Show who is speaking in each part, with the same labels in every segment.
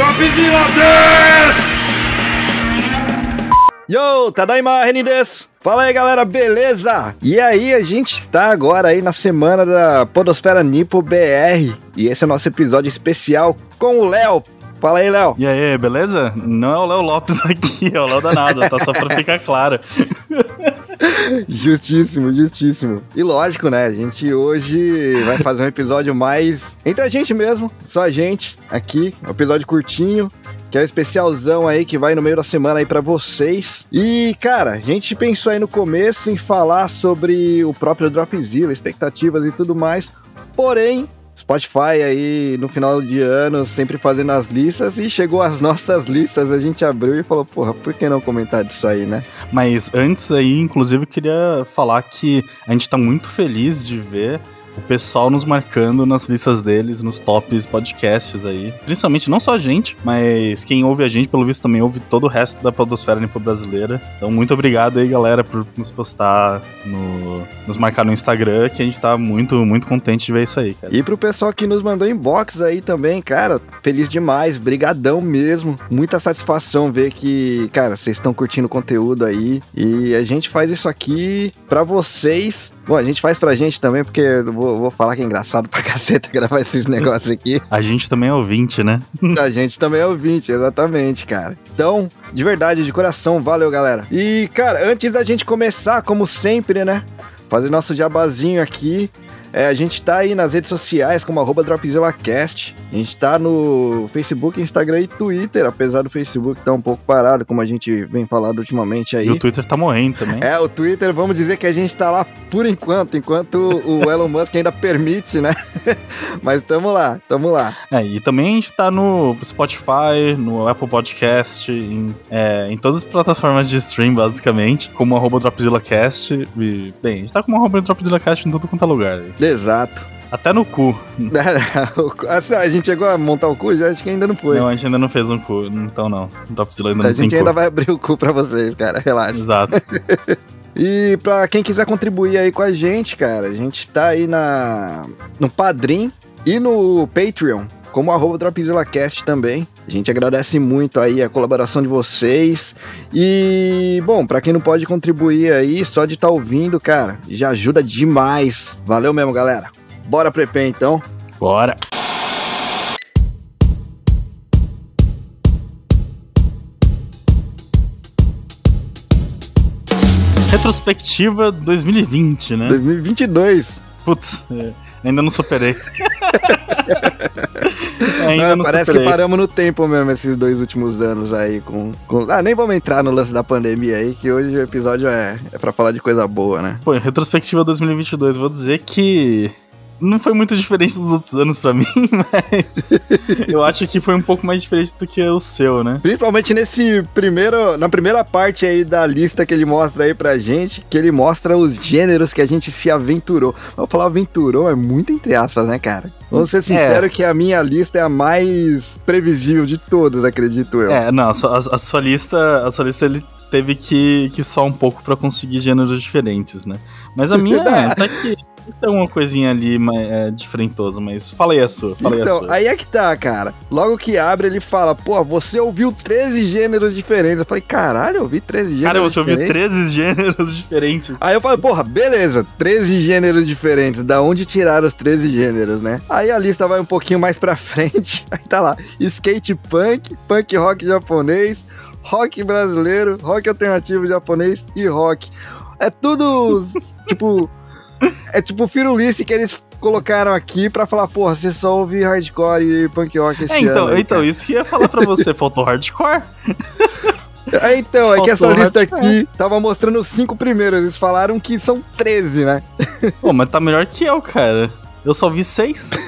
Speaker 1: Dropzilla des!
Speaker 2: Yo, Tadaima Renin desu. Fala aí galera, beleza? E aí, a gente tá agora aí na semana da Podosfera Nipo BR e esse é o nosso episódio especial com o Léo. Fala aí, Léo.
Speaker 3: E aí, beleza? Não é o Léo Lopes aqui, é o Léo Danado, tá só pra ficar claro.
Speaker 2: Justíssimo, justíssimo. E lógico, né? A gente hoje vai fazer um episódio mais entre a gente mesmo, só a gente aqui, um episódio curtinho, que é o especialzão aí que vai no meio da semana aí para vocês. E, cara, a gente pensou aí no começo em falar sobre o próprio Dropzilla, expectativas e tudo mais. Porém, Spotify aí no final de ano sempre fazendo as listas e chegou as nossas listas, a gente abriu e falou, porra, por que não comentar disso aí, né?
Speaker 3: Mas antes aí, inclusive, eu queria falar que a gente tá muito feliz de ver o pessoal nos marcando nas listas deles, nos tops podcasts aí. Principalmente não só a gente, mas quem ouve a gente, pelo visto, também ouve todo o resto da podosfera nipo brasileira. Então, muito obrigado aí, galera, por nos postar, no, nos marcar no Instagram, que a gente tá muito, muito contente de ver isso aí, cara.
Speaker 2: E pro pessoal que nos mandou inbox aí também, cara, feliz demais, brigadão mesmo. Muita satisfação ver que, cara, vocês estão curtindo o conteúdo aí. E a gente faz isso aqui para vocês. Bom, a gente faz pra gente também, porque eu vou, vou falar que é engraçado pra caceta gravar esses negócios aqui.
Speaker 3: A gente também é ouvinte, né?
Speaker 2: A gente também é ouvinte, exatamente, cara. Então, de verdade, de coração, valeu, galera. E, cara, antes da gente começar, como sempre, né? Fazer nosso jabazinho aqui. É, a gente tá aí nas redes sociais como arroba DropzillaCast. A gente tá no Facebook, Instagram e Twitter, apesar do Facebook estar tá um pouco parado, como a gente vem falando ultimamente aí.
Speaker 3: E o Twitter tá morrendo também.
Speaker 2: É, o Twitter, vamos dizer que a gente tá lá por enquanto, enquanto o Elon Musk ainda permite, né? Mas tamo lá, tamo lá.
Speaker 3: É, e também a gente tá no Spotify, no Apple Podcast, em, é, em todas as plataformas de stream, basicamente, como arroba DropzillaCast. E, bem, a gente tá como arroba DropzillaCast em tudo quanto é lugar.
Speaker 2: Exato.
Speaker 3: Até no cu.
Speaker 2: Assim, a gente chegou a montar o cu? Já acho que ainda não foi.
Speaker 3: Não, a gente ainda não fez um cu, então não. O Dropzilla ainda
Speaker 2: a
Speaker 3: não tem
Speaker 2: gente ainda
Speaker 3: cu.
Speaker 2: vai abrir o cu pra vocês, cara, relaxa.
Speaker 3: Exato.
Speaker 2: E pra quem quiser contribuir aí com a gente, cara, a gente tá aí na no Padrim e no Patreon, como arroba DropzillaCast também. A gente agradece muito aí a colaboração de vocês. E, bom, pra quem não pode contribuir aí, só de estar tá ouvindo, cara, já ajuda demais. Valeu mesmo, galera. Bora pro EP, então.
Speaker 3: Bora. Retrospectiva 2020, né?
Speaker 2: 2022.
Speaker 3: Putz, é, ainda não superei. ainda
Speaker 2: Não,
Speaker 3: não
Speaker 2: parece
Speaker 3: superei.
Speaker 2: que paramos no tempo mesmo esses dois últimos anos aí com, com- Ah, nem vamos entrar no lance da pandemia aí, que hoje o episódio é, é pra falar de coisa boa, né?
Speaker 3: Pô, retrospectiva 2022, vou dizer que não foi muito diferente dos outros anos pra mim, mas eu acho que foi um pouco mais diferente do que o seu, né?
Speaker 2: Principalmente nesse primeiro, na primeira parte aí da lista que ele mostra aí pra gente, que ele mostra os gêneros que a gente se aventurou. Vamos falar aventurou, é muito entre aspas, né, cara? Vamos ser sincero que a minha lista é a mais previsível de todas, acredito eu.
Speaker 3: É, não, a sua, a- a sua lista, a sua lista ele teve que, que só um pouco pra conseguir gêneros diferentes, né? Mas a minha até que tem uma coisinha ali mais, é, diferentosa, mas fala aí a sua, aí a
Speaker 2: Então,
Speaker 3: sua.
Speaker 2: aí é que tá, cara. Logo que abre, ele fala, pô, você ouviu 13 gêneros diferentes. Eu falei, caralho, eu ouvi 13 gêneros
Speaker 3: Cara, você ouviu
Speaker 2: diferentes.
Speaker 3: 13 gêneros diferentes.
Speaker 2: Aí eu falei, porra, beleza, 13 gêneros diferentes. Da onde tiraram os 13 gêneros, né? Aí a lista vai um pouquinho mais pra frente. Aí tá lá: skate punk, punk rock japonês, rock brasileiro, rock alternativo japonês e rock. É tudo, tipo. É tipo firulice que eles colocaram aqui pra falar, porra, você só ouve hardcore e punk rock esse
Speaker 3: É, então,
Speaker 2: ano.
Speaker 3: então
Speaker 2: cara.
Speaker 3: isso que ia falar pra você, faltou hardcore.
Speaker 2: É, então, é que essa
Speaker 3: Faltou
Speaker 2: lista
Speaker 3: hardcore.
Speaker 2: aqui tava mostrando os cinco primeiros. Eles falaram que são 13, né?
Speaker 3: Pô, mas tá melhor que eu, cara. Eu só vi seis.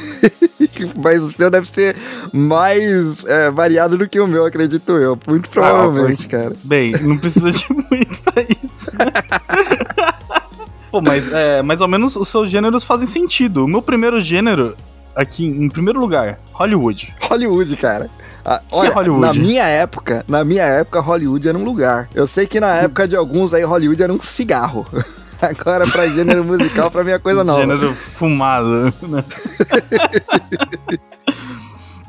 Speaker 2: Mas o seu deve ser mais é, variado do que o meu, acredito eu. Muito provavelmente, cara.
Speaker 3: Bem, não precisa de muito pra isso. Pô, mas é, mais ou menos os seus gêneros fazem sentido. O meu primeiro gênero, aqui em primeiro lugar, Hollywood.
Speaker 2: Hollywood, cara. Ah, olha,
Speaker 3: é Hollywood?
Speaker 2: na minha época, na minha época, Hollywood era um lugar. Eu sei que na época de alguns aí, Hollywood era um cigarro. Agora, pra gênero musical, pra mim é coisa nova.
Speaker 3: Gênero fumado, né?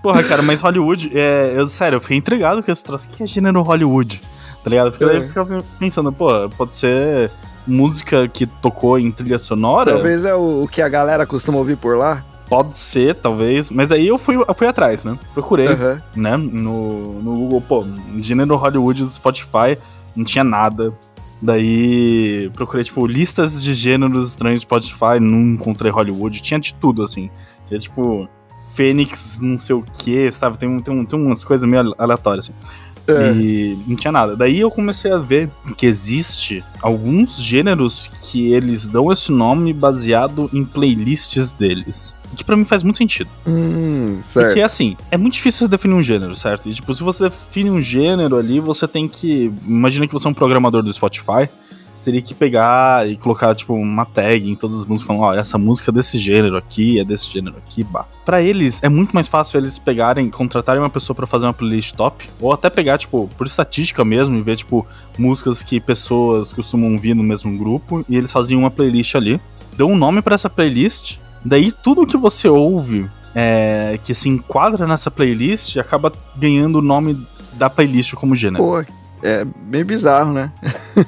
Speaker 3: Porra, cara, mas Hollywood, é, eu, sério, eu fiquei intrigado com esse troço. O que é gênero Hollywood? Tá ligado? Porque daí
Speaker 2: É.
Speaker 3: eu ficava pensando, pô, pode ser música que tocou em trilha sonora?
Speaker 2: Talvez é o, o que a galera costuma ouvir por lá.
Speaker 3: Pode ser, talvez. Mas aí eu fui, eu fui atrás, né? Procurei, né? No, no Google, pô, gênero Hollywood do Spotify, não tinha nada. Daí procurei, tipo, listas de gêneros estranhos do Spotify, não encontrei Hollywood, tinha de tudo, assim. Tinha, tipo, Fênix, não sei o que, sabe? Tem, tem, tem umas coisas meio aleatórias, assim.
Speaker 2: É.
Speaker 3: E não tinha nada. Daí eu comecei a ver que existe alguns gêneros que eles dão esse nome baseado em playlists deles. Que pra mim faz muito sentido.
Speaker 2: Hum,
Speaker 3: Porque
Speaker 2: certo.
Speaker 3: assim, é muito difícil você definir um gênero, certo? E tipo, se você define um gênero ali, você tem que. Imagina que você é um programador do Spotify. Teria que pegar e colocar, tipo, uma tag em todas as músicas, falando, ó, essa música é desse gênero aqui, é desse gênero aqui, bah. Pra eles, é muito mais fácil eles pegarem, contratarem uma pessoa pra fazer uma playlist top, ou até pegar, tipo, por estatística mesmo, e ver, tipo, músicas que pessoas costumam ouvir no mesmo grupo, e eles faziam uma playlist ali. Deu um nome pra essa playlist, daí tudo que você ouve é, que se enquadra nessa playlist acaba ganhando o nome da playlist como gênero.
Speaker 2: Pô, é meio bizarro, né?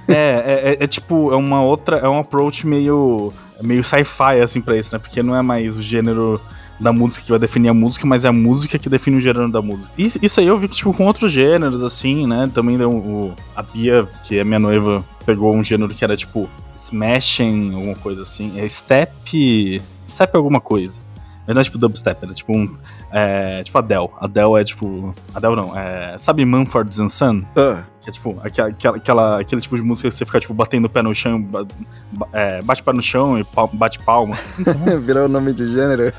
Speaker 3: É, é, é- é tipo, é uma outra, é um approach meio, meio sci-fi, assim, pra isso, né? Porque não é mais o gênero da música que vai definir a música, mas é a música que define o gênero da música. Isso, isso aí eu vi que, tipo, com outros gêneros, assim, né? Também deu o, a Bia, que é minha noiva, pegou um gênero que era, tipo, smashing, alguma coisa assim. É step... Step alguma coisa. Não é tipo dubstep, era tipo um... É, tipo Adele. Adele é tipo... Adele não, é... Sabe Mumford and Son?
Speaker 2: Ah,
Speaker 3: Que é tipo, aquela, aquela, aquele tipo de música que você fica, tipo, batendo o pé no chão, ba- é, bate o pé no chão e bate palma.
Speaker 2: virou o nome de gênero.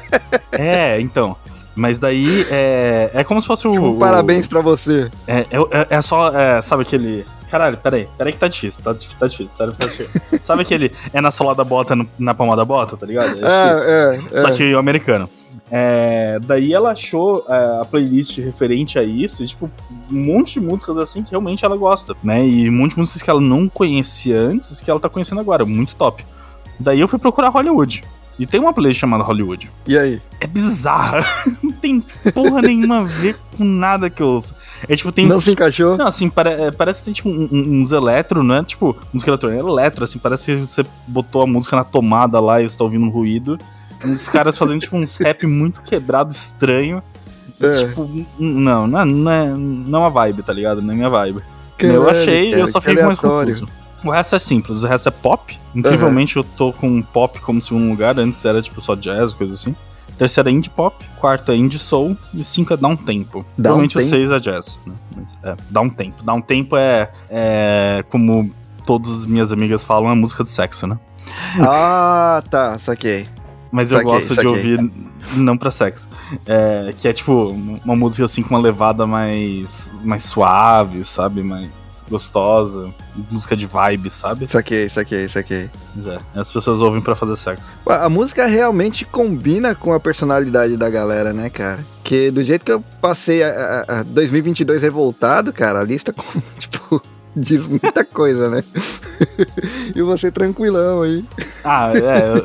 Speaker 3: é, então. Mas daí é, é como se fosse o.
Speaker 2: Tipo,
Speaker 3: o-
Speaker 2: parabéns pra você.
Speaker 3: É, é, é só, é, sabe aquele. Caralho, peraí, peraí que tá difícil, tá, tá difícil, sério, tá difícil. sabe aquele. É na sola da bota, no- na palma da bota, tá ligado? É isso.
Speaker 2: É, é,
Speaker 3: Só
Speaker 2: é.
Speaker 3: que o americano. É, daí ela achou é, a playlist referente a isso, e, tipo, um monte de músicas assim que realmente ela gosta, né? E um monte de músicas que ela não conhecia antes, que ela tá conhecendo agora, muito top. Daí eu fui procurar Hollywood. E tem uma playlist chamada Hollywood.
Speaker 2: E aí?
Speaker 3: É bizarra. não tem porra nenhuma a ver com nada que eu ouço. É tipo, tem.
Speaker 2: Não se encaixou?
Speaker 3: Não, assim, pare- é, parece que tem tipo um- um- uns eletro, não é tipo música eletrônica, é eletro, assim, parece que você botou a música na tomada lá e você tá ouvindo um ruído. Uns caras fazendo tipo uns rap muito quebrado, estranho.
Speaker 2: É.
Speaker 3: Tipo, não, não é, não, é, não é uma vibe, tá ligado? Não é minha vibe.
Speaker 2: Caralho,
Speaker 3: eu achei e eu só
Speaker 2: que
Speaker 3: fiquei mais confuso. O resto é simples, o resto é pop. Incrivelmente eu tô com pop como segundo lugar, antes era tipo só jazz, coisa assim. Terceiro é indie pop, quarto é indie soul e cinco é dá um tempo.
Speaker 2: Dá um
Speaker 3: Provavelmente o seis é jazz. Né? Mas, é, dá um tempo. Dá um tempo é, é como todas as minhas amigas falam, é música de sexo, né?
Speaker 2: Ah, tá, saquei.
Speaker 3: Mas eu
Speaker 2: Saquei,
Speaker 3: gosto
Speaker 2: saquei.
Speaker 3: de ouvir não pra sexo. É, que é tipo uma música assim com uma levada mais, mais suave, sabe? Mais gostosa. Música de vibe, sabe?
Speaker 2: Saquei, saquei, saquei.
Speaker 3: Mas é, as pessoas ouvem pra fazer sexo.
Speaker 2: A música realmente combina com a personalidade da galera, né, cara? Que do jeito que eu passei a, a- a 2022 revoltado, cara, a lista, tipo, diz muita coisa, né? e você tranquilão aí.
Speaker 3: Ah, é, eu,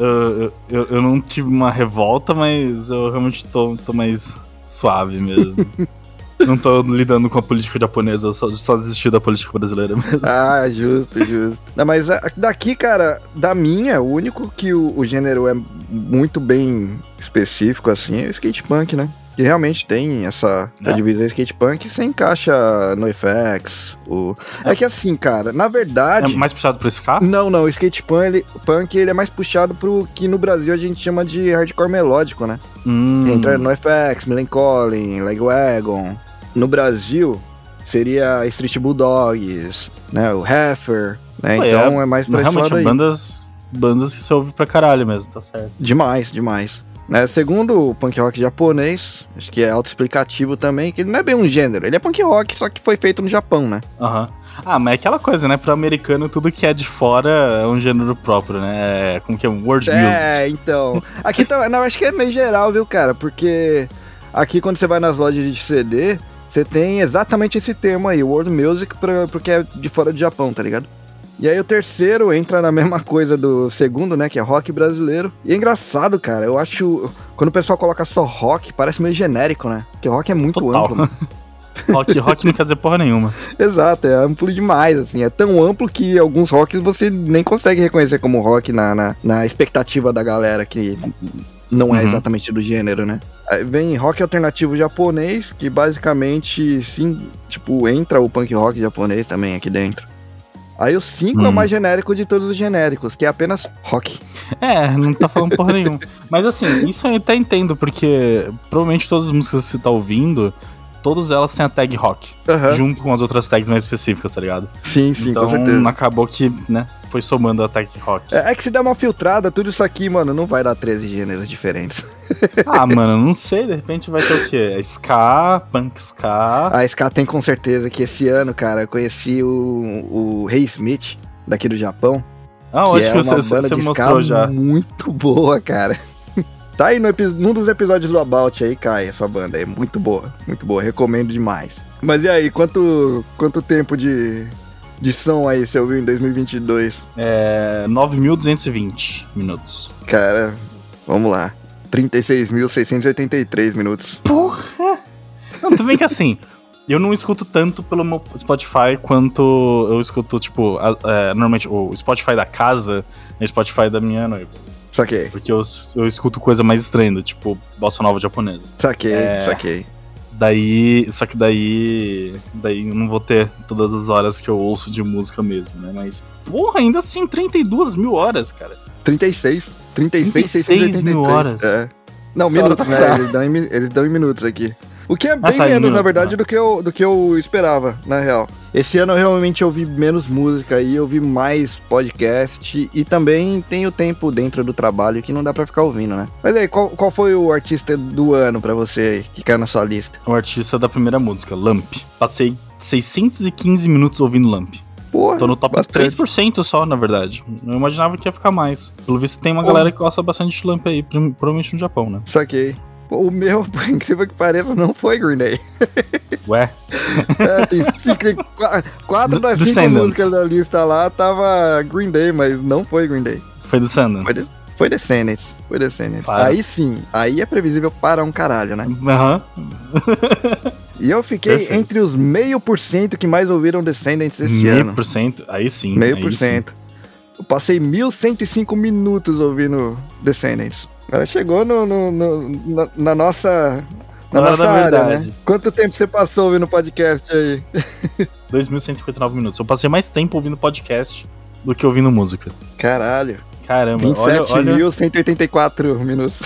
Speaker 3: eu, eu, eu não tive uma revolta, mas eu realmente tô, tô mais suave mesmo. Não tô lidando com a política japonesa, eu só, só desisti da política brasileira mesmo.
Speaker 2: Ah, justo, justo. Não, mas a- daqui, cara, da minha, o único que o, o gênero é muito bem específico, assim, é o skate punk, né? Que realmente tem essa
Speaker 3: É.
Speaker 2: divisão skate punk, você encaixa no FX. O... É.
Speaker 3: É.
Speaker 2: que assim, cara, na
Speaker 3: É
Speaker 2: verdade.
Speaker 3: mais puxado pro ska?
Speaker 2: Não, não, o skate punk ele, punk ele é mais puxado pro que no Brasil a gente chama de hardcore melódico, né?
Speaker 3: Hum,
Speaker 2: Entra no FX, Melancholy, Legwagon. No Brasil seria Street Bulldogs, né? O Heifer, né?
Speaker 3: Pô,
Speaker 2: Então é, mais pra esse lado aí.
Speaker 3: bandas, bandas que você ouve pra caralho mesmo, tá certo.
Speaker 2: Demais, demais. Né, segundo o punk rock japonês, acho que é autoexplicativo também, que ele não é bem um gênero, ele é punk rock, só que foi feito no Japão, né?
Speaker 3: Aham. Ah, mas é aquela coisa, né? Pro americano, tudo que é de fora é um gênero próprio, né? É como que é world music.
Speaker 2: É, então. Aqui tá, não, acho que é meio geral, viu, cara? Porque aqui quando você vai nas lojas de CD, você tem exatamente esse termo aí, world music, pra, porque é de fora do Japão, tá ligado? E aí o terceiro entra na mesma coisa do segundo, né? Que é rock brasileiro. E é engraçado, cara. Eu acho. Quando o pessoal coloca só rock, parece meio genérico, né? Porque rock é muito
Speaker 3: Total.
Speaker 2: amplo. mano.
Speaker 3: rock, rock não quer dizer porra nenhuma.
Speaker 2: Exato, é amplo demais, assim. É tão amplo que alguns rocks você nem consegue reconhecer como rock na, na, na expectativa da galera que não é
Speaker 3: Uhum.
Speaker 2: exatamente do gênero, né? Vem rock alternativo japonês, que basicamente, sim, tipo, entra o punk rock japonês também aqui dentro. Aí o 5 é o
Speaker 3: Hum.
Speaker 2: mais genérico de todos os genéricos, que é apenas rock.
Speaker 3: É, não tá falando porra nenhuma. Mas assim, isso eu até entendo, porque provavelmente todas as músicas que você tá ouvindo, todas elas têm a tag rock. Junto com as outras tags mais específicas, tá ligado?
Speaker 2: Sim, sim,
Speaker 3: então
Speaker 2: com certeza.
Speaker 3: acabou que, né, foi somando a tag rock.
Speaker 2: É, é que se der uma filtrada, tudo isso aqui, mano, não vai dar 13 gêneros diferentes.
Speaker 3: Ah, mano, não sei, de repente vai ter o quê? É Ska, punk ska.
Speaker 2: A SK tem com certeza que esse ano, cara, eu conheci o, o Rei Smith, daqui do Japão.
Speaker 3: Ah,
Speaker 2: que
Speaker 3: acho
Speaker 2: é
Speaker 3: que
Speaker 2: uma
Speaker 3: você,
Speaker 2: banda
Speaker 3: você
Speaker 2: de
Speaker 3: mostrou
Speaker 2: ska
Speaker 3: já.
Speaker 2: muito boa, cara. Tá aí no num dos episódios do About aí, cai essa banda. É muito boa, muito boa. Recomendo demais. Mas e aí, quanto, quanto tempo de, de som aí você ouviu em 2022?
Speaker 3: É 9.220 minutos.
Speaker 2: Cara, vamos lá. 36.683 minutos.
Speaker 3: Porra! Não, tudo bem que assim, eu não escuto tanto pelo meu Spotify quanto eu escuto, tipo, a- é, normalmente o Spotify da casa é o Spotify da minha noiva.
Speaker 2: Saquei,
Speaker 3: Porque eu, eu escuto coisa mais estranha, tipo, bossa nova japonesa.
Speaker 2: saquei,
Speaker 3: É.
Speaker 2: saquei.
Speaker 3: Daí. Só que daí. Daí eu não vou ter todas as horas que eu ouço de música mesmo, né? Mas, porra, ainda assim, 32 mil horas, cara.
Speaker 2: 36. 36,
Speaker 3: 36
Speaker 2: 683.
Speaker 3: mil horas.
Speaker 2: É. Não,
Speaker 3: hora
Speaker 2: minutos,
Speaker 3: tá
Speaker 2: né? Eles dão, em, eles dão em minutos aqui. O que é bem
Speaker 3: tá, em
Speaker 2: menos, na
Speaker 3: minutos,
Speaker 2: verdade,
Speaker 3: tá.
Speaker 2: do, que eu, do que eu esperava, na real. Esse ano eu realmente ouvi menos música e ouvi mais podcast e também tenho tempo dentro do trabalho que não dá pra ficar ouvindo, né? Mas aí, qual, qual foi o artista do ano pra você aí, que caiu na sua lista?
Speaker 3: O artista da primeira música, Lamp. Passei 615 minutos ouvindo Lamp.
Speaker 2: Porra,
Speaker 3: Tô no top
Speaker 2: bastante.
Speaker 3: 3% só, na verdade. Eu imaginava que ia ficar mais. Pelo visto, tem uma
Speaker 2: Porra.
Speaker 3: galera que gosta bastante de Lamp aí, provavelmente no Japão, né?
Speaker 2: Saquei. O meu, por incrível que pareça, não foi Green Day.
Speaker 3: Ué,
Speaker 2: É, tem cinco, quatro das cinco músicas da lista lá tava Green Day, mas não foi Green Day.
Speaker 3: foi do.
Speaker 2: Foi, de, foi Descendants. Foi Descendants.
Speaker 3: Para.
Speaker 2: Aí sim, aí é previsível para um caralho, né?
Speaker 3: Aham.
Speaker 2: E eu fiquei
Speaker 3: Perfeito.
Speaker 2: entre os meio por cento que mais ouviram Descendants esse
Speaker 3: Meio
Speaker 2: ano.
Speaker 3: por cento. Aí sim.
Speaker 2: Meio
Speaker 3: aí
Speaker 2: por cento. Eu passei 1.105 minutos ouvindo Descendants. Agora chegou no, no- no- na, na nossa, na nossa área,
Speaker 3: verdade.
Speaker 2: né? Quanto tempo você passou ouvindo podcast aí?
Speaker 3: 2.159 minutos. Eu passei mais tempo ouvindo podcast do que ouvindo música.
Speaker 2: Caralho.
Speaker 3: Caramba, olha, olha
Speaker 2: 27.184 minutos.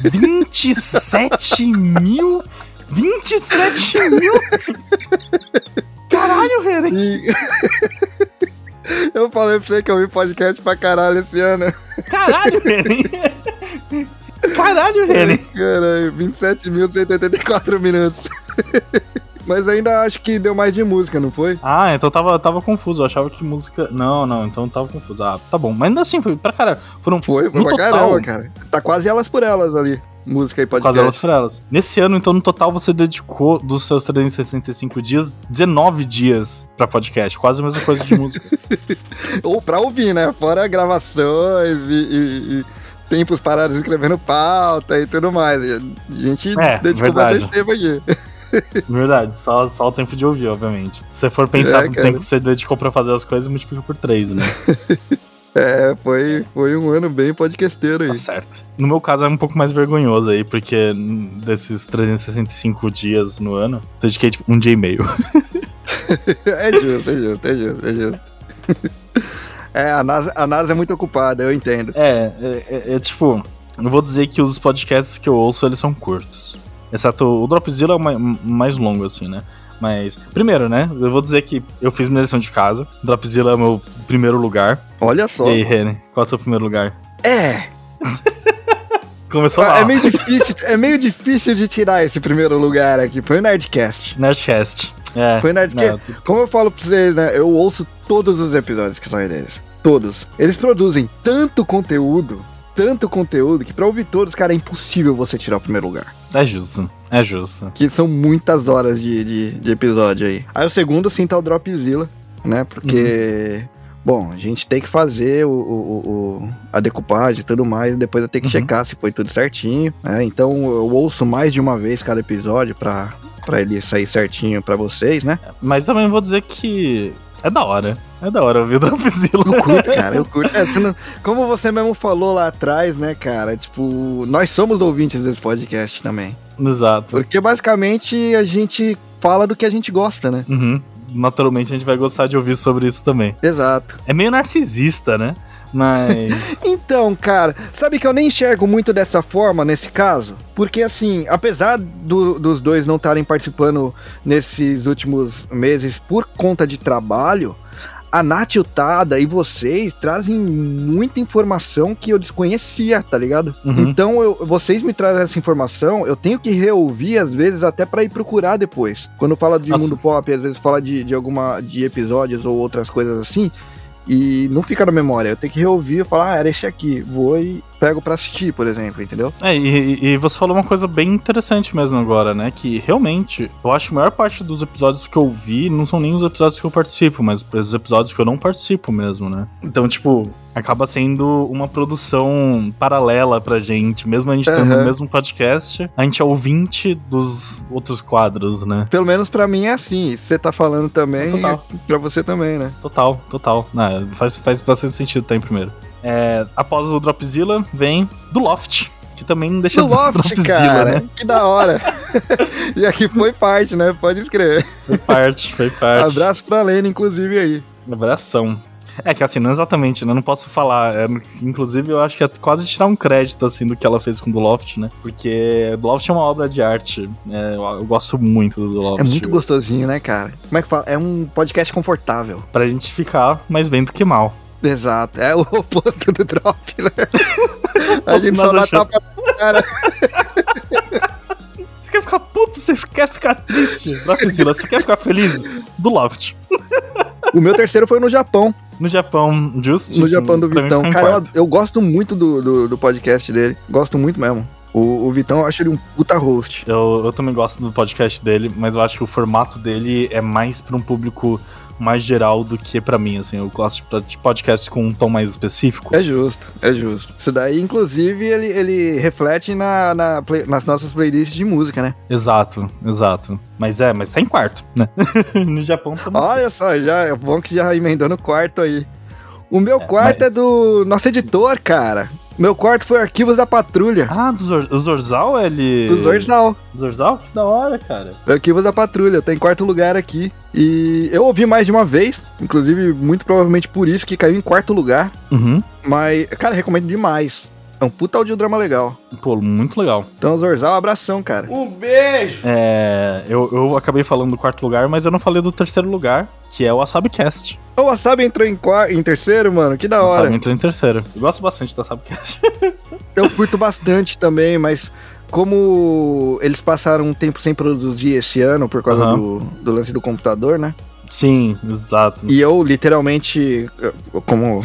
Speaker 3: 27 mil? 27 mil? Caralho, Renan.
Speaker 2: E... eu falei pra você que eu ouvi podcast pra caralho esse ano.
Speaker 3: Caralho, Renan. Caralho, Renan.
Speaker 2: Caralho, 27.184 minutos. Mas ainda acho que deu mais de música, não foi?
Speaker 3: Ah, então tava, tava confuso. Eu achava que música. Não, não, então tava confuso. Ah, tá bom. Mas ainda assim, foi pra caralho. Foram.
Speaker 2: Foi, foi pra
Speaker 3: total,
Speaker 2: caramba, cara. Tá quase elas por elas ali. Música e podcast.
Speaker 3: elas por elas. Nesse ano, então, no total, você dedicou dos seus 365 dias, 19 dias pra podcast. Quase a mesma coisa de música.
Speaker 2: Ou pra ouvir, né? Fora gravações e, e- e tempos parados escrevendo pauta e tudo mais. A gente
Speaker 3: É,
Speaker 2: dedicou
Speaker 3: verdade.
Speaker 2: bastante tempo aqui.
Speaker 3: Verdade, só, só o tempo de ouvir, obviamente. Se você for pensar
Speaker 2: É,
Speaker 3: no tempo que você dedicou pra fazer as coisas, multiplica por 3, né?
Speaker 2: É, foi, foi um ano bem podcasteiro aí.
Speaker 3: Tá certo. No meu caso é um pouco mais vergonhoso aí, porque desses 365 dias no ano, dediquei tipo um dia e meio.
Speaker 2: É justo, é justo, é justo, é justo. É, a NASA, a NASA é muito ocupada, eu entendo.
Speaker 3: É, é, é, é tipo, eu vou dizer que os podcasts que eu ouço, eles são curtos. Exceto o Dropzilla é o mai- mais longo, assim, né? Mas, primeiro, né? Eu vou dizer que eu fiz minha lição de casa. Dropzilla é o meu primeiro lugar.
Speaker 2: Olha só.
Speaker 3: E aí, Rene, qual é o seu primeiro lugar?
Speaker 2: É,
Speaker 3: Começou lá.
Speaker 2: é meio difícil, é meio difícil de tirar esse primeiro lugar aqui. Foi o Nerdcast.
Speaker 3: Nerdcast. É.
Speaker 2: Foi o Nerdcast.
Speaker 3: não,
Speaker 2: Como eu falo pra você, né? Eu ouço todos os episódios que saem deles. Todos. Eles produzem tanto conteúdo, tanto conteúdo, que pra ouvir todos, cara, é impossível você tirar o primeiro lugar.
Speaker 3: É justo. É justo.
Speaker 2: Que são muitas horas de, de, de episódio aí. Aí o segundo, sim, tá o Dropzilla, né? Porque bom, a gente tem que fazer o, o- o- a decupagem e tudo mais, depois eu tenho que
Speaker 3: Uhum.
Speaker 2: checar se foi tudo certinho, né? Então eu ouço mais de uma vez cada episódio pra, pra ele sair certinho pra vocês, né?
Speaker 3: Mas também vou dizer que é da hora. É da hora ouvir o Dropzilla.
Speaker 2: Eu curto, cara, eu curto. É, não- como você mesmo falou lá atrás, né, cara? Tipo, nós somos ouvintes desse podcast também.
Speaker 3: Exato.
Speaker 2: Porque basicamente a gente fala do que a gente gosta, né?
Speaker 3: Uhum. Naturalmente a gente vai gostar de ouvir sobre isso também.
Speaker 2: Exato.
Speaker 3: É meio narcisista, né? Mas.
Speaker 2: Então, cara, sabe que eu nem enxergo muito dessa forma nesse caso? Porque, assim, apesar do- dos dois não estarem participando nesses últimos meses por conta de trabalho, a Nath e o Tada e vocês trazem muita informação que eu desconhecia, tá ligado?
Speaker 3: Uhum.
Speaker 2: Então, eu- vocês me trazem essa informação, eu tenho que reouvir, às vezes, até pra ir procurar depois. Quando fala de
Speaker 3: Nossa.
Speaker 2: mundo pop, às vezes fala de, de alguma de episódios ou outras coisas assim, e não fica na memória. Eu tenho que reouvir e falar, ah, era esse aqui. Vou e pego pra assistir, por exemplo, entendeu?
Speaker 3: É, e, e você falou uma coisa bem interessante mesmo agora, né? Que realmente, eu acho que a maior parte dos episódios que eu vi não são nem os episódios que eu participo, mas os episódios que eu não participo mesmo, né? Então, tipo, acaba sendo uma produção paralela pra gente. Mesmo a gente tendo
Speaker 2: Aham.
Speaker 3: o mesmo podcast, a gente é ouvinte dos outros quadros, né?
Speaker 2: Pelo menos pra mim é assim. Você tá falando também,
Speaker 3: Total.
Speaker 2: é pra você também, né?
Speaker 3: Total, total. Ah, faz, faz bastante sentido tá em primeiro. É, após o Dropzilla, vem do Loft. Que também não deixa
Speaker 2: Do
Speaker 3: de ser
Speaker 2: Loft,
Speaker 3: Dropzilla,
Speaker 2: cara.
Speaker 3: né?
Speaker 2: Que da hora. e aqui foi parte, né? Pode escrever.
Speaker 3: Foi parte, foi parte.
Speaker 2: Abraço pra Lena, inclusive, aí.
Speaker 3: Abração. É que assim, não exatamente, né? Não posso falar. É, inclusive, eu acho que é quase tirar um crédito, assim, do que ela fez com o Loft, né? Porque Loft é uma obra de arte. é, eu, eu gosto muito do Do Loft.
Speaker 2: É muito gostosinho, né, cara? Como é que fala? É um podcast confortável.
Speaker 3: Pra gente ficar mais bem do que mal.
Speaker 2: Exato. É o oposto do drop, né? A gente só dá tapa na cara.
Speaker 3: Você quer ficar puto? Você quer ficar triste? Dropzilla, você quer ficar feliz? Do Loft.
Speaker 2: O meu terceiro foi no Japão.
Speaker 3: No Japão, justo.
Speaker 2: No Japão do Vitão. Cara, eu, eu gosto muito do, do, do podcast dele. Gosto muito mesmo. O, o Vitão, eu acho ele um puta host.
Speaker 3: Eu, eu também gosto do podcast dele, mas eu acho que o formato dele é mais pra um público mais geral do que pra mim, assim. Eu gosto de- de podcast com um tom mais específico.
Speaker 2: É justo, é justo. Isso daí, inclusive, ele, ele reflete na, na play- nas nossas playlists de música, né?
Speaker 3: Exato, exato. Mas é, mas tá em quarto, né? no Japão também.
Speaker 2: Olha só, já, é bom que já emendou no quarto aí. O meu
Speaker 3: É,
Speaker 2: quarto
Speaker 3: mas-
Speaker 2: é do nosso editor, cara. Meu quarto foi Arquivos da Patrulha.
Speaker 3: Ah, do Zor o Zorzal, ele.
Speaker 2: Do Zorzal.
Speaker 3: Zorzal? Que da hora, cara.
Speaker 2: Arquivos da Patrulha, tá em quarto lugar aqui. E eu ouvi mais de uma vez, inclusive muito provavelmente por isso que caiu em quarto lugar.
Speaker 3: Uhum.
Speaker 2: Mas, cara, recomendo demais. É um puta audiodrama legal.
Speaker 3: Pô, muito legal.
Speaker 2: Então, Zorzal, abração, cara.
Speaker 1: Um beijo!
Speaker 3: É, eu, eu acabei falando do quarto lugar, mas eu não falei do terceiro lugar, que é o Asabcast.
Speaker 2: O Wasabi entrou em, em terceiro, mano, que da
Speaker 3: O
Speaker 2: hora.
Speaker 3: Wasabi entrou em terceiro. Eu gosto bastante da Asabcast.
Speaker 2: Eu curto bastante também, mas como eles passaram um tempo sem produzir esse ano por causa
Speaker 3: Aham.
Speaker 2: do, do lance do computador, né?
Speaker 3: Sim, exato.
Speaker 2: E eu literalmente, como o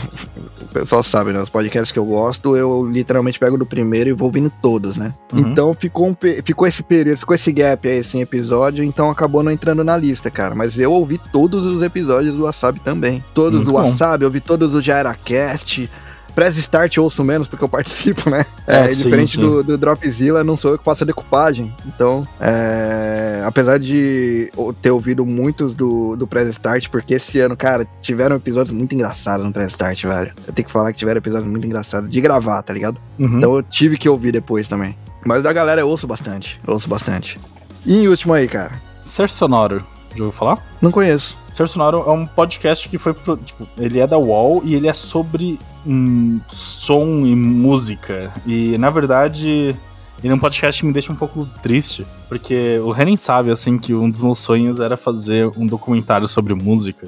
Speaker 2: pessoal sabe, né? Os podcasts que eu gosto, eu literalmente pego do primeiro e vou ouvindo todos, né?
Speaker 3: Uhum.
Speaker 2: Então ficou, um, ficou esse período, ficou esse gap aí, sem episódio, então acabou não entrando na lista, cara. Mas eu ouvi todos os episódios do Wasabi também. Todos
Speaker 3: Muito
Speaker 2: do
Speaker 3: bom.
Speaker 2: Wasabi, eu ouvi todos do Já Era Cast. Press Start eu ouço menos porque eu participo, né?
Speaker 3: É,
Speaker 2: É,
Speaker 3: sim,
Speaker 2: diferente
Speaker 3: sim.
Speaker 2: Do, do Dropzilla, não sou eu que faço a decupagem. Então, é, apesar de ter ouvido muitos do, do Press Start, porque esse ano, cara, tiveram episódios muito engraçados no Press Start, velho. Eu tenho que falar que tiveram episódios muito engraçados de gravar, tá ligado?
Speaker 3: Uhum.
Speaker 2: Então eu tive que ouvir depois também. Mas da galera eu ouço bastante. Eu ouço bastante. E em último aí, cara?
Speaker 3: Ser Sonoro, já ouviu falar?
Speaker 2: Não conheço.
Speaker 3: Ser Sonoro é um podcast que foi. pro- Tipo, ele é da UOL e ele é sobre hum, som e música. E na verdade. Ele é um podcast que me deixa um pouco triste, porque o Renan sabe, assim, que um dos meus sonhos era fazer um documentário sobre música,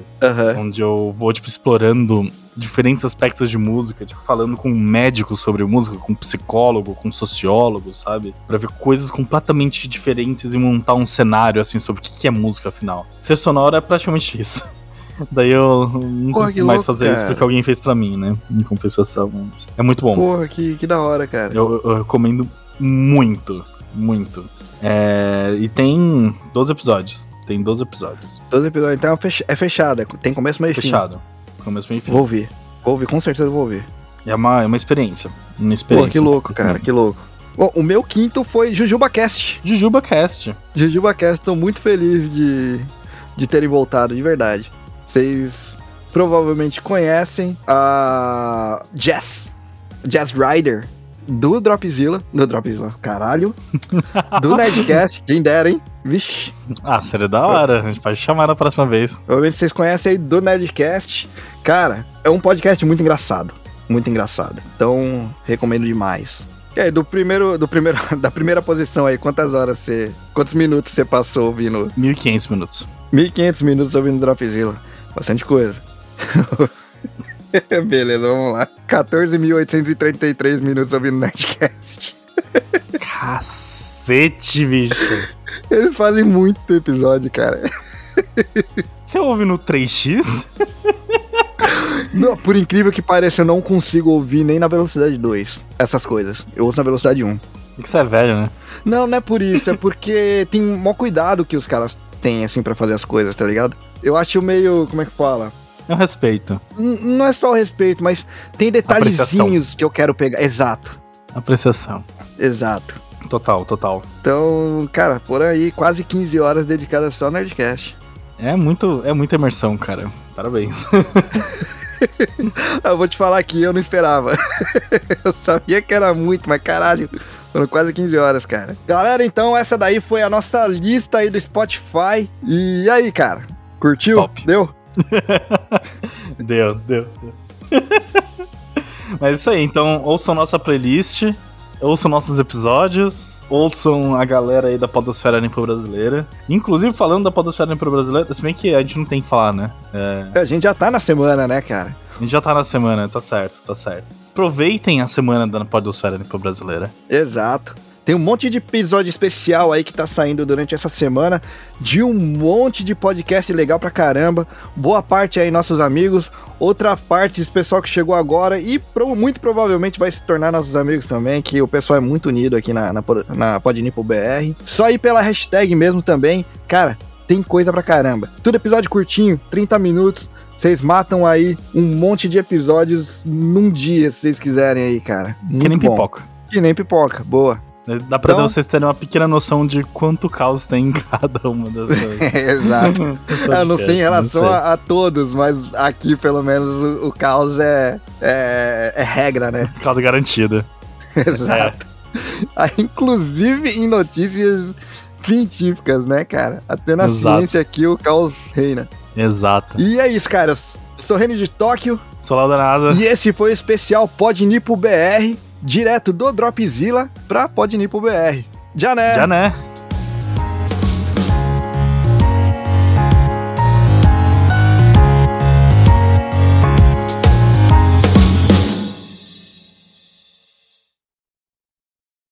Speaker 3: onde eu vou, tipo, explorando diferentes aspectos de música, tipo, falando com médicos sobre música, com psicólogo, com sociólogo, sabe? Pra ver coisas completamente diferentes e montar um cenário, assim, sobre o que é música, afinal. Ser sonoro é praticamente isso. Daí eu não
Speaker 2: Porra, que
Speaker 3: mais
Speaker 2: louco,
Speaker 3: fazer isso
Speaker 2: cara.
Speaker 3: porque alguém fez pra mim, né? Em compensação. mas É muito bom.
Speaker 2: Porra, que, que da hora, cara.
Speaker 3: Eu, eu recomendo muito, muito. É, e tem 12 episódios. Tem 12 episódios.
Speaker 2: 12 episódios, então é é fechado. é- Tem começo, meio e fim.
Speaker 3: Fechado. Começo, fim.
Speaker 2: Vou ouvir. Vou ouvir, com certeza vou ouvir.
Speaker 3: É uma, é uma experiência. Uma
Speaker 2: Pô,
Speaker 3: experiência.
Speaker 2: que louco, cara, que louco. Bom, o meu quinto foi JujubaCast.
Speaker 3: Jujuba Cast.
Speaker 2: JujubaCast, tô muito feliz de, de terem voltado, de verdade. Vocês provavelmente conhecem a Jess, Jess Rider, do Dropzilla, do Dropzilla, caralho, do Nerdcast, quem dera, hein? Vixe,
Speaker 3: Ah, seria da hora. A gente pode chamar na próxima vez.
Speaker 2: provavelmente vocês conhecem aí do Nerdcast. Cara, é um podcast muito engraçado, muito engraçado. Então, recomendo demais. E aí, do primeiro, do primeiro, da primeira posição aí, quantas horas você, quantos minutos você passou ouvindo
Speaker 3: 1500 minutos.
Speaker 2: 1500 minutos ouvindo Dropzilla. Bastante coisa. Beleza, vamos lá. 14.833 minutos ouvindo Nerdcast.
Speaker 3: Cacete, bicho.
Speaker 2: Eles fazem muito episódio, cara.
Speaker 3: Você ouve no 3x?
Speaker 2: Não, por incrível que pareça, eu não consigo ouvir nem na velocidade 2 essas coisas. Eu ouço na velocidade 1.
Speaker 3: É que você é velho, né?
Speaker 2: Não, não é por isso, é porque tem um maior cuidado que os caras têm, assim, pra fazer as coisas, tá ligado? Eu acho meio. Como é que fala?
Speaker 3: É um respeito.
Speaker 2: N- não é só o respeito, mas tem detalhezinhos que eu quero pegar. Exato,
Speaker 3: Apreciação.
Speaker 2: exato.
Speaker 3: Total, total.
Speaker 2: Então, cara, por aí, quase 15 horas dedicadas só ao Nerdcast.
Speaker 3: É muito, é muita imersão, cara. Parabéns.
Speaker 2: Eu vou te falar que eu não esperava. eu sabia que era muito, mas caralho, foram quase 15 horas, cara. Galera, então essa daí foi a nossa lista aí do Spotify. E aí, cara? Curtiu?
Speaker 3: Top.
Speaker 2: Deu?
Speaker 3: deu, deu, deu. Mas isso aí, então ouçam nossa playlist, ouçam nossos episódios, ouçam a galera aí da Podosfera Limpo Brasileira. Inclusive, falando da Podosfera Limpo Brasileira, se bem que a gente não tem que falar, né? É,
Speaker 2: A gente já tá na semana, né, cara?
Speaker 3: a gente já tá na semana, tá certo, tá certo. Aproveitem a semana da Podosfera Limpo Brasileira.
Speaker 2: Exato. Tem um monte de episódio especial aí que tá saindo durante essa semana, de um monte de podcast legal pra caramba. Boa parte aí nossos amigos, outra parte esse pessoal que chegou agora e pro- muito provavelmente vai se tornar nossos amigos também, que o pessoal é muito unido aqui na, na, na Podnipo BR. Só ir pela hashtag mesmo também. Cara, tem coisa pra caramba. Tudo episódio curtinho, 30 minutos. Vocês matam aí um monte de episódios num dia, se vocês quiserem aí, cara. Muito
Speaker 3: que nem
Speaker 2: bom.
Speaker 3: pipoca.
Speaker 2: Que nem pipoca, boa.
Speaker 3: Dá pra
Speaker 2: Então-
Speaker 3: vocês terem uma pequena noção de quanto caos tem em cada uma dessas.
Speaker 2: Exato. Eu não sei em relação
Speaker 3: sei.
Speaker 2: a, a todos, mas aqui pelo menos o, o caos é, é, é regra, né?
Speaker 3: Caos garantido.
Speaker 2: Exato. Ah, Inclusive em notícias científicas, né, cara? Até na
Speaker 3: Exato.
Speaker 2: ciência aqui o caos reina.
Speaker 3: Exato.
Speaker 2: E é isso, cara. Eu sou Reni de Tóquio
Speaker 3: Sou lá da NASA.
Speaker 2: e esse foi o especial Podnipo BR, direto do Dropzilla pra Podnipo BR. Já né?
Speaker 3: Já né?